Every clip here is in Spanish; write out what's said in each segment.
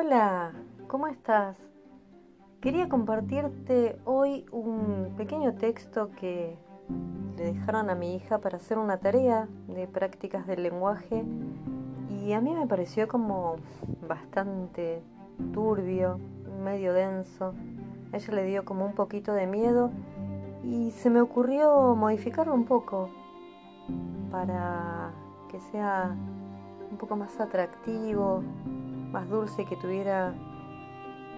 Hola, ¿cómo estás? Quería compartirte hoy un pequeño texto que le dejaron a mi hija para hacer una tarea de prácticas del lenguaje y a mí me pareció como bastante turbio, medio denso. Ella le dio como un poquito de miedo y se me ocurrió modificarlo un poco para que sea un poco más atractivo, más dulce, que tuviera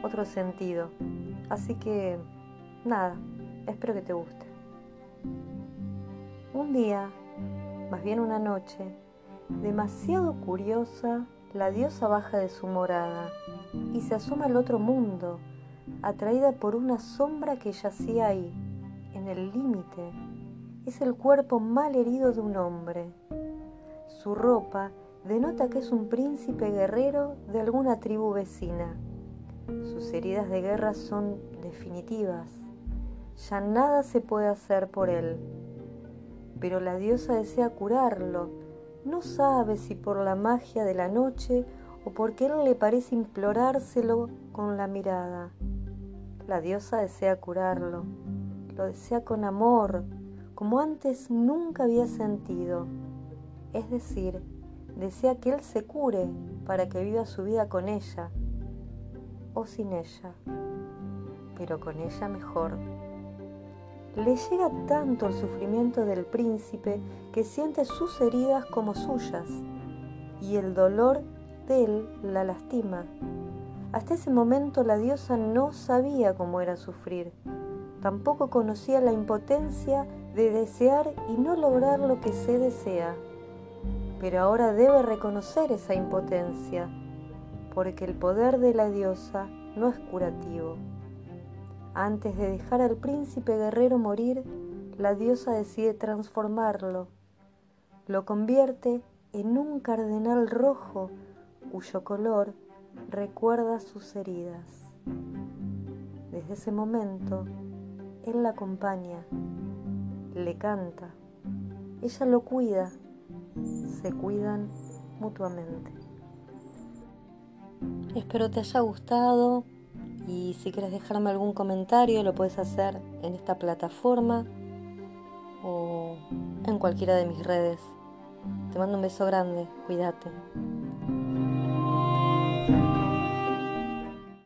otro sentido. Así que, nada, espero que te guste. Un día, más bien una noche, demasiado curiosa, la diosa baja de su morada y se asoma al otro mundo, atraída por una sombra que yacía ahí, en el límite. Es el cuerpo mal herido de un hombre. Su ropa denota que es un príncipe guerrero de alguna tribu vecina. Sus heridas de guerra son definitivas. Ya nada se puede hacer por él. Pero la diosa desea curarlo. No sabe si por la magia de la noche o porque él le parece implorárselo con la mirada. La diosa desea curarlo. Lo desea con amor, como antes nunca había sentido. Es decir, desea que él se cure para que viva su vida con ella o sin ella, pero con ella mejor. Le llega tanto el sufrimiento del príncipe que siente sus heridas como suyas y el dolor de él la lastima. Hasta ese momento la diosa no sabía cómo era sufrir, tampoco conocía la impotencia de desear y no lograr lo que se desea pero ahora debe reconocer esa impotencia, porque el poder de la diosa no es curativo. Antes de dejar al príncipe guerrero morir, la diosa decide transformarlo. Lo convierte en un cardenal rojo cuyo color recuerda sus heridas. Desde ese momento, él la acompaña, le canta, ella lo cuida se cuidan mutuamente. Espero te haya gustado y si quieres dejarme algún comentario lo puedes hacer en esta plataforma o en cualquiera de mis redes. Te mando un beso grande, cuídate.